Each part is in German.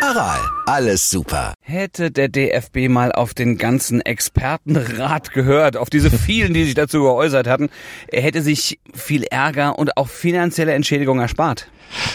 Aral, alles super. Hätte der DFB mal auf den ganzen Expertenrat gehört, auf diese vielen, die sich dazu geäußert hatten, er hätte sich viel Ärger und auch finanzielle Entschädigung erspart.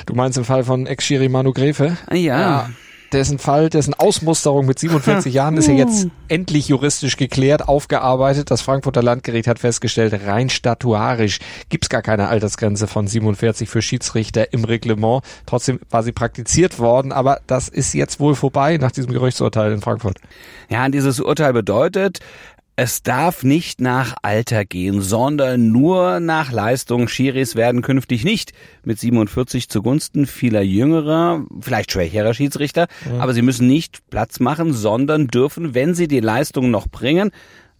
Du meinst im Fall von Ex-Schiri Manu Gräfe? Ja. ja dessen Fall, dessen Ausmusterung mit 47 Jahren ist ja jetzt endlich juristisch geklärt, aufgearbeitet. Das Frankfurter Landgericht hat festgestellt, rein statuarisch gibt's gar keine Altersgrenze von 47 für Schiedsrichter im Reglement. Trotzdem war sie praktiziert worden, aber das ist jetzt wohl vorbei nach diesem Gerichtsurteil in Frankfurt. Ja, dieses Urteil bedeutet, es darf nicht nach Alter gehen, sondern nur nach Leistung. Schiris werden künftig nicht mit 47 zugunsten vieler jüngerer, vielleicht schwächerer Schiedsrichter, ja. aber sie müssen nicht Platz machen, sondern dürfen, wenn sie die Leistung noch bringen,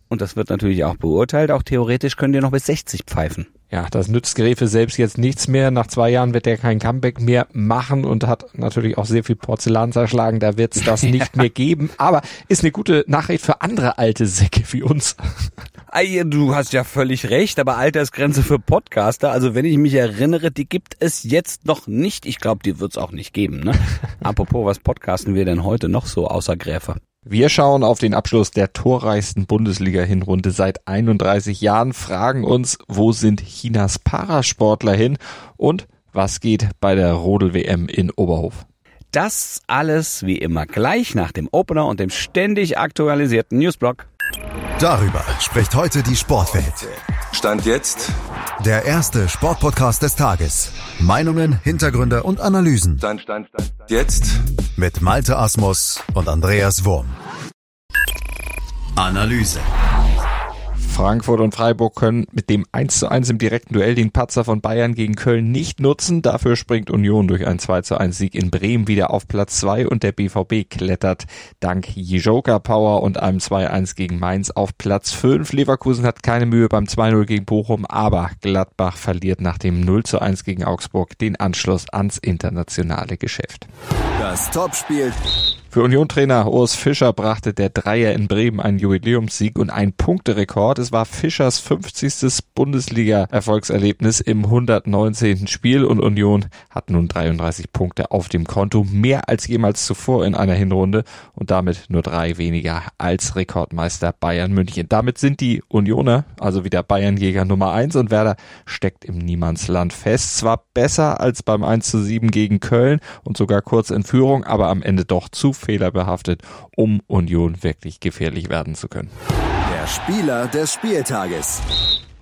und das wird natürlich auch beurteilt, auch theoretisch können die noch bis 60 pfeifen. Ja, das nützt Gräfe selbst jetzt nichts mehr. Nach zwei Jahren wird er kein Comeback mehr machen und hat natürlich auch sehr viel Porzellan zerschlagen. Da wird es das nicht mehr geben. Aber ist eine gute Nachricht für andere alte Säcke wie uns. Du hast ja völlig recht, aber Altersgrenze für Podcaster, also wenn ich mich erinnere, die gibt es jetzt noch nicht. Ich glaube, die wird es auch nicht geben. Ne? Apropos, was podcasten wir denn heute noch so außer Gräfe? Wir schauen auf den Abschluss der torreichsten Bundesliga-Hinrunde seit 31 Jahren, fragen uns, wo sind Chinas Parasportler hin und was geht bei der Rodel-WM in Oberhof. Das alles wie immer gleich nach dem Opener und dem ständig aktualisierten Newsblog. Darüber spricht heute die Sportwelt. Stand jetzt der erste Sportpodcast des Tages. Meinungen, Hintergründe und Analysen. Stand, stand, stand, stand. Jetzt mit Malte Asmus und Andreas Wurm. Analyse. Frankfurt und Freiburg können mit dem 1 zu 1 im direkten Duell den Patzer von Bayern gegen Köln nicht nutzen. Dafür springt Union durch einen 2 zu 1 Sieg in Bremen wieder auf Platz 2 und der BVB klettert dank Jijoka Power und einem 2-1 gegen Mainz auf Platz 5. Leverkusen hat keine Mühe beim 2-0 gegen Bochum, aber Gladbach verliert nach dem 0 zu 1 gegen Augsburg den Anschluss ans internationale Geschäft. Das Topspiel für Union-Trainer Urs Fischer brachte der Dreier in Bremen einen Jubiläumssieg und einen Punkterekord. Es war Fischers 50. Bundesliga-Erfolgserlebnis im 119. Spiel und Union hat nun 33 Punkte auf dem Konto, mehr als jemals zuvor in einer Hinrunde und damit nur drei weniger als Rekordmeister Bayern München. Damit sind die Unioner, also wieder Bayernjäger Nummer eins und Werder steckt im Niemandsland fest. Zwar besser als beim 1 zu 7 gegen Köln und sogar kurz in Führung, aber am Ende doch zu fehlerbehaftet, um Union wirklich gefährlich werden zu können. Der Spieler des Spieltages.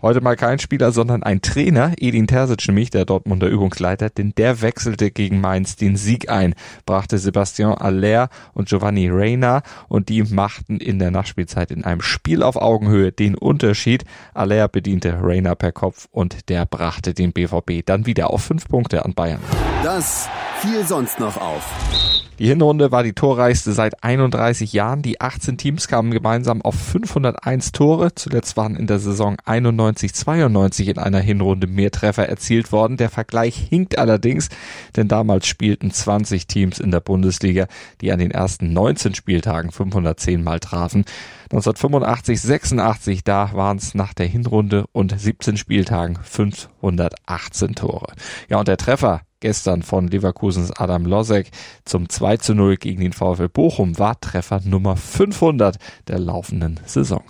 Heute mal kein Spieler, sondern ein Trainer, Edin Terzic nämlich, der Dortmunder Übungsleiter, denn der wechselte gegen Mainz den Sieg ein, brachte Sebastian Aller und Giovanni Reina und die machten in der Nachspielzeit in einem Spiel auf Augenhöhe den Unterschied. Aller bediente Reina per Kopf und der brachte den BVB dann wieder auf fünf Punkte an Bayern. Das fiel sonst noch auf. Die Hinrunde war die torreichste seit 31 Jahren. Die 18 Teams kamen gemeinsam auf 501 Tore. Zuletzt waren in der Saison 91-92 in einer Hinrunde mehr Treffer erzielt worden. Der Vergleich hinkt allerdings, denn damals spielten 20 Teams in der Bundesliga, die an den ersten 19 Spieltagen 510 Mal trafen. 1985, 86, da waren es nach der Hinrunde und 17 Spieltagen 518 Tore. Ja, und der Treffer gestern von Leverkusens Adam Losek zum 2 zu 0 gegen den VfL Bochum war Treffer Nummer 500 der laufenden Saison.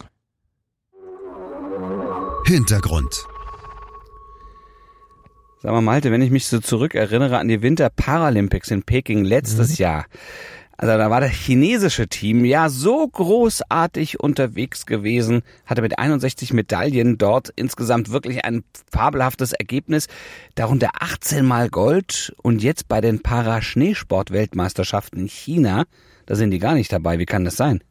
Hintergrund. Sag mal, Malte, wenn ich mich so zurückerinnere an die Winter Paralympics in Peking letztes mhm. Jahr, also da war das chinesische Team ja so großartig unterwegs gewesen, hatte mit 61 Medaillen dort insgesamt wirklich ein fabelhaftes Ergebnis, darunter 18 mal Gold und jetzt bei den Paraschneesport-Weltmeisterschaften in China, da sind die gar nicht dabei. Wie kann das sein?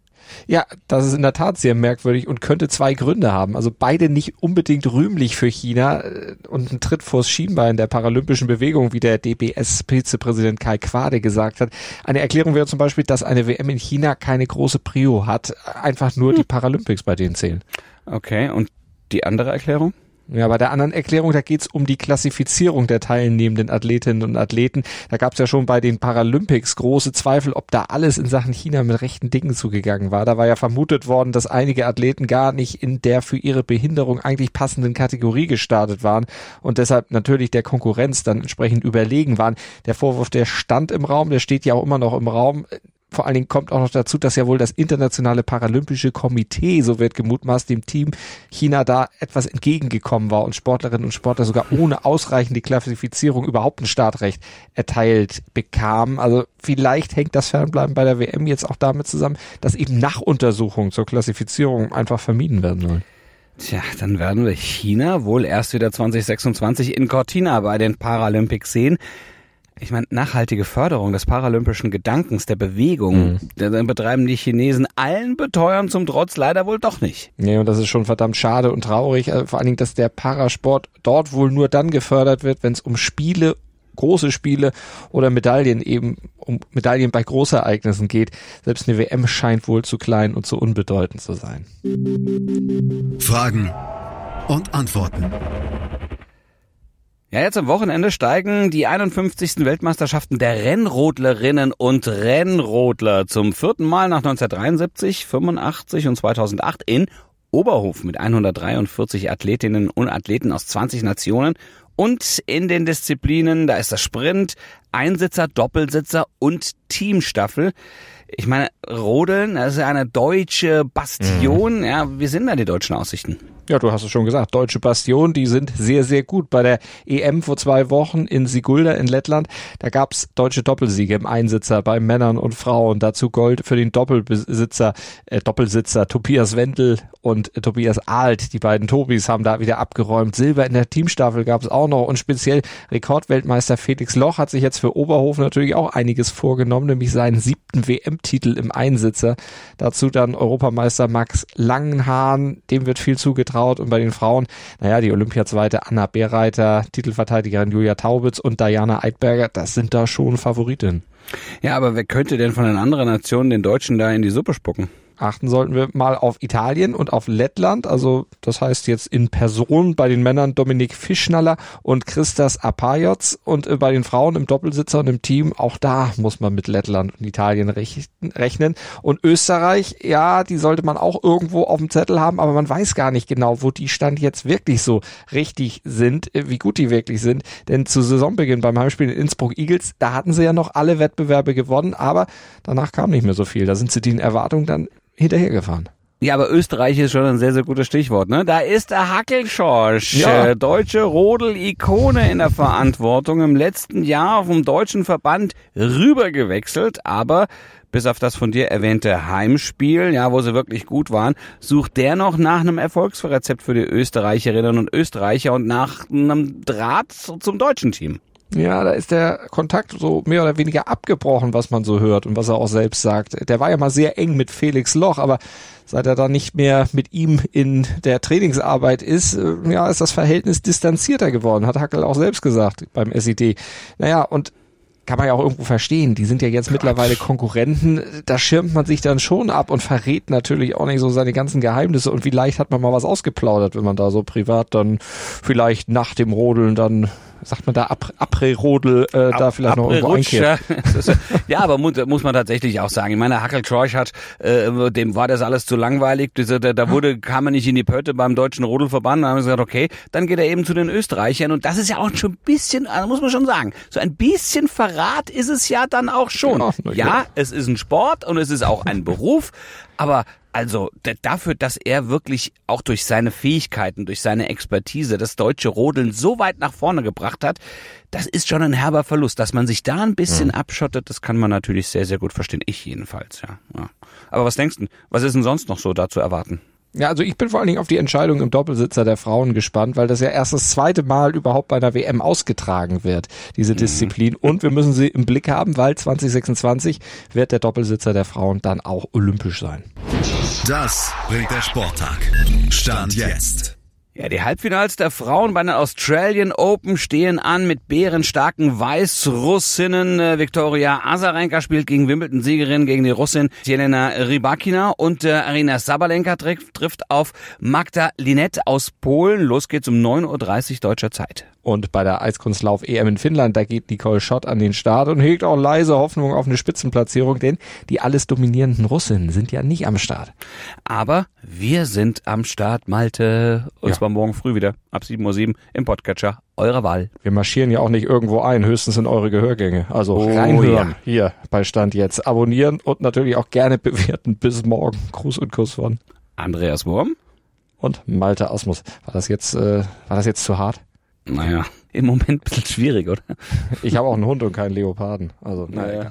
Ja, das ist in der Tat sehr merkwürdig und könnte zwei Gründe haben. Also beide nicht unbedingt rühmlich für China äh, und ein Tritt vors Schienbein der paralympischen Bewegung, wie der DBS-Vizepräsident Kai Quade gesagt hat. Eine Erklärung wäre zum Beispiel, dass eine WM in China keine große Prio hat, einfach nur hm. die Paralympics bei denen zählen. Okay, und die andere Erklärung? Ja, bei der anderen Erklärung, da geht's um die Klassifizierung der teilnehmenden Athletinnen und Athleten. Da gab's ja schon bei den Paralympics große Zweifel, ob da alles in Sachen China mit rechten Dingen zugegangen war. Da war ja vermutet worden, dass einige Athleten gar nicht in der für ihre Behinderung eigentlich passenden Kategorie gestartet waren und deshalb natürlich der Konkurrenz dann entsprechend überlegen waren. Der Vorwurf, der stand im Raum, der steht ja auch immer noch im Raum vor allen Dingen kommt auch noch dazu, dass ja wohl das internationale Paralympische Komitee, so wird gemutmaßt, dem Team China da etwas entgegengekommen war und Sportlerinnen und Sportler sogar ohne ausreichende Klassifizierung überhaupt ein Startrecht erteilt bekamen. Also vielleicht hängt das Fernbleiben bei der WM jetzt auch damit zusammen, dass eben Nachuntersuchungen zur Klassifizierung einfach vermieden werden sollen. Tja, dann werden wir China wohl erst wieder 2026 in Cortina bei den Paralympics sehen ich meine, nachhaltige Förderung des paralympischen Gedankens, der Bewegung, mhm. dann betreiben die Chinesen allen Beteuern zum Trotz leider wohl doch nicht. Nee, und das ist schon verdammt schade und traurig, also vor allen Dingen, dass der Parasport dort wohl nur dann gefördert wird, wenn es um Spiele große Spiele oder Medaillen eben um Medaillen bei Großereignissen geht. Selbst eine WM scheint wohl zu klein und zu unbedeutend zu sein. Fragen und Antworten. Ja, jetzt am Wochenende steigen die 51. Weltmeisterschaften der Rennrodlerinnen und Rennrodler zum vierten Mal nach 1973, 85 und 2008 in Oberhof mit 143 Athletinnen und Athleten aus 20 Nationen und in den Disziplinen, da ist das Sprint, Einsitzer, Doppelsitzer und Teamstaffel. Ich meine, Rodeln, das ist ja eine deutsche Bastion. Mhm. Ja, wie sind da die deutschen Aussichten? Ja, du hast es schon gesagt, deutsche Bastion, die sind sehr, sehr gut. Bei der EM vor zwei Wochen in Sigulda in Lettland, da gab's deutsche Doppelsiege im Einsitzer bei Männern und Frauen. Dazu Gold für den Doppelbesitzer, äh, Doppelsitzer Tobias Wendel und äh, Tobias Alt. Die beiden Tobis haben da wieder abgeräumt. Silber in der Teamstaffel gab's auch noch und speziell Rekordweltmeister Felix Loch hat sich jetzt für Oberhof natürlich auch einiges vorgenommen, nämlich seinen siebten WM-Titel im Einsitzer. Dazu dann Europameister Max Langenhahn, dem wird viel zugetraut. Und bei den Frauen, naja, die Olympiazweite Anna Beerreiter, Titelverteidigerin Julia Taubitz und Diana Eidberger, das sind da schon Favoritinnen. Ja, aber wer könnte denn von den anderen Nationen den Deutschen da in die Suppe spucken? Achten sollten wir mal auf Italien und auf Lettland. Also das heißt jetzt in Person bei den Männern Dominik Fischnaller und Christas Apajots und äh, bei den Frauen im Doppelsitzer und im Team, auch da muss man mit Lettland und Italien rechnen. Und Österreich, ja, die sollte man auch irgendwo auf dem Zettel haben, aber man weiß gar nicht genau, wo die Stand jetzt wirklich so richtig sind, äh, wie gut die wirklich sind. Denn zu Saisonbeginn beim Heimspiel in Innsbruck Eagles, da hatten sie ja noch alle Wettbewerbe gewonnen, aber danach kam nicht mehr so viel. Da sind sie den Erwartungen dann hinterhergefahren. Ja, aber Österreich ist schon ein sehr, sehr gutes Stichwort. Ne? Da ist der Hackelschorsch, ja. äh, deutsche Rodel-Ikone in der Verantwortung, im letzten Jahr vom deutschen Verband rübergewechselt, aber bis auf das von dir erwähnte Heimspiel, ja, wo sie wirklich gut waren, sucht der noch nach einem Erfolgsrezept für die Österreicherinnen und Österreicher und nach einem Draht zum deutschen Team. Ja, da ist der Kontakt so mehr oder weniger abgebrochen, was man so hört und was er auch selbst sagt. Der war ja mal sehr eng mit Felix Loch, aber seit er dann nicht mehr mit ihm in der Trainingsarbeit ist, äh, ja, ist das Verhältnis distanzierter geworden, hat Hackel auch selbst gesagt beim SID. Naja, und kann man ja auch irgendwo verstehen. Die sind ja jetzt mittlerweile Konkurrenten. Da schirmt man sich dann schon ab und verrät natürlich auch nicht so seine ganzen Geheimnisse. Und vielleicht hat man mal was ausgeplaudert, wenn man da so privat dann vielleicht nach dem Rodeln dann sagt man da, Après-Rodel äh, da vielleicht noch irgendwo einkehrt. ja, aber muss, muss man tatsächlich auch sagen. Ich meine, Hackel Troich hat, äh, dem war das alles zu langweilig. Da, da wurde, kam er nicht in die Pötte beim deutschen Rodelverband. Da haben wir gesagt, okay, dann geht er eben zu den Österreichern. Und das ist ja auch schon ein bisschen, also muss man schon sagen, so ein bisschen Verrat ist es ja dann auch schon. Ja, ja, es ist ein Sport und es ist auch ein Beruf. Aber also dafür, dass er wirklich auch durch seine Fähigkeiten, durch seine Expertise das deutsche Rodeln so weit nach vorne gebracht hat, das ist schon ein herber Verlust. Dass man sich da ein bisschen mhm. abschottet, das kann man natürlich sehr, sehr gut verstehen. Ich jedenfalls, ja. ja. Aber was denkst du, was ist denn sonst noch so da zu erwarten? Ja, also ich bin vor allen Dingen auf die Entscheidung im Doppelsitzer der Frauen gespannt, weil das ja erst das zweite Mal überhaupt bei der WM ausgetragen wird, diese mhm. Disziplin. Und wir müssen sie im Blick haben, weil 2026 wird der Doppelsitzer der Frauen dann auch olympisch sein. Das bringt der Sporttag. Stand jetzt. Ja, die Halbfinals der Frauen bei den Australian Open stehen an mit bärenstarken Weißrussinnen. Äh, Viktoria Azarenka spielt gegen Wimbledon-Siegerin, gegen die Russin Jelena Rybakina und äh, Arina Sabalenka trifft, trifft auf Magda Linette aus Polen. Los geht's um 9.30 Uhr deutscher Zeit. Und bei der Eiskunstlauf EM in Finnland, da geht Nicole Schott an den Start und hegt auch leise Hoffnung auf eine Spitzenplatzierung, denn die alles dominierenden Russinnen sind ja nicht am Start. Aber wir sind am Start, Malte. Und ja. zwar morgen früh wieder ab 7.07 Uhr im Podcatcher eurer Wahl. Wir marschieren ja auch nicht irgendwo ein, höchstens in eure Gehörgänge. Also oh, reinhören ja. hier bei Stand jetzt. Abonnieren und natürlich auch gerne bewerten. Bis morgen. Gruß und Kuss von Andreas Wurm und Malte Asmus. War das jetzt, äh, war das jetzt zu hart? Naja, im Moment ein bisschen schwierig, oder? Ich habe auch einen Hund und keinen Leoparden. Also, naja.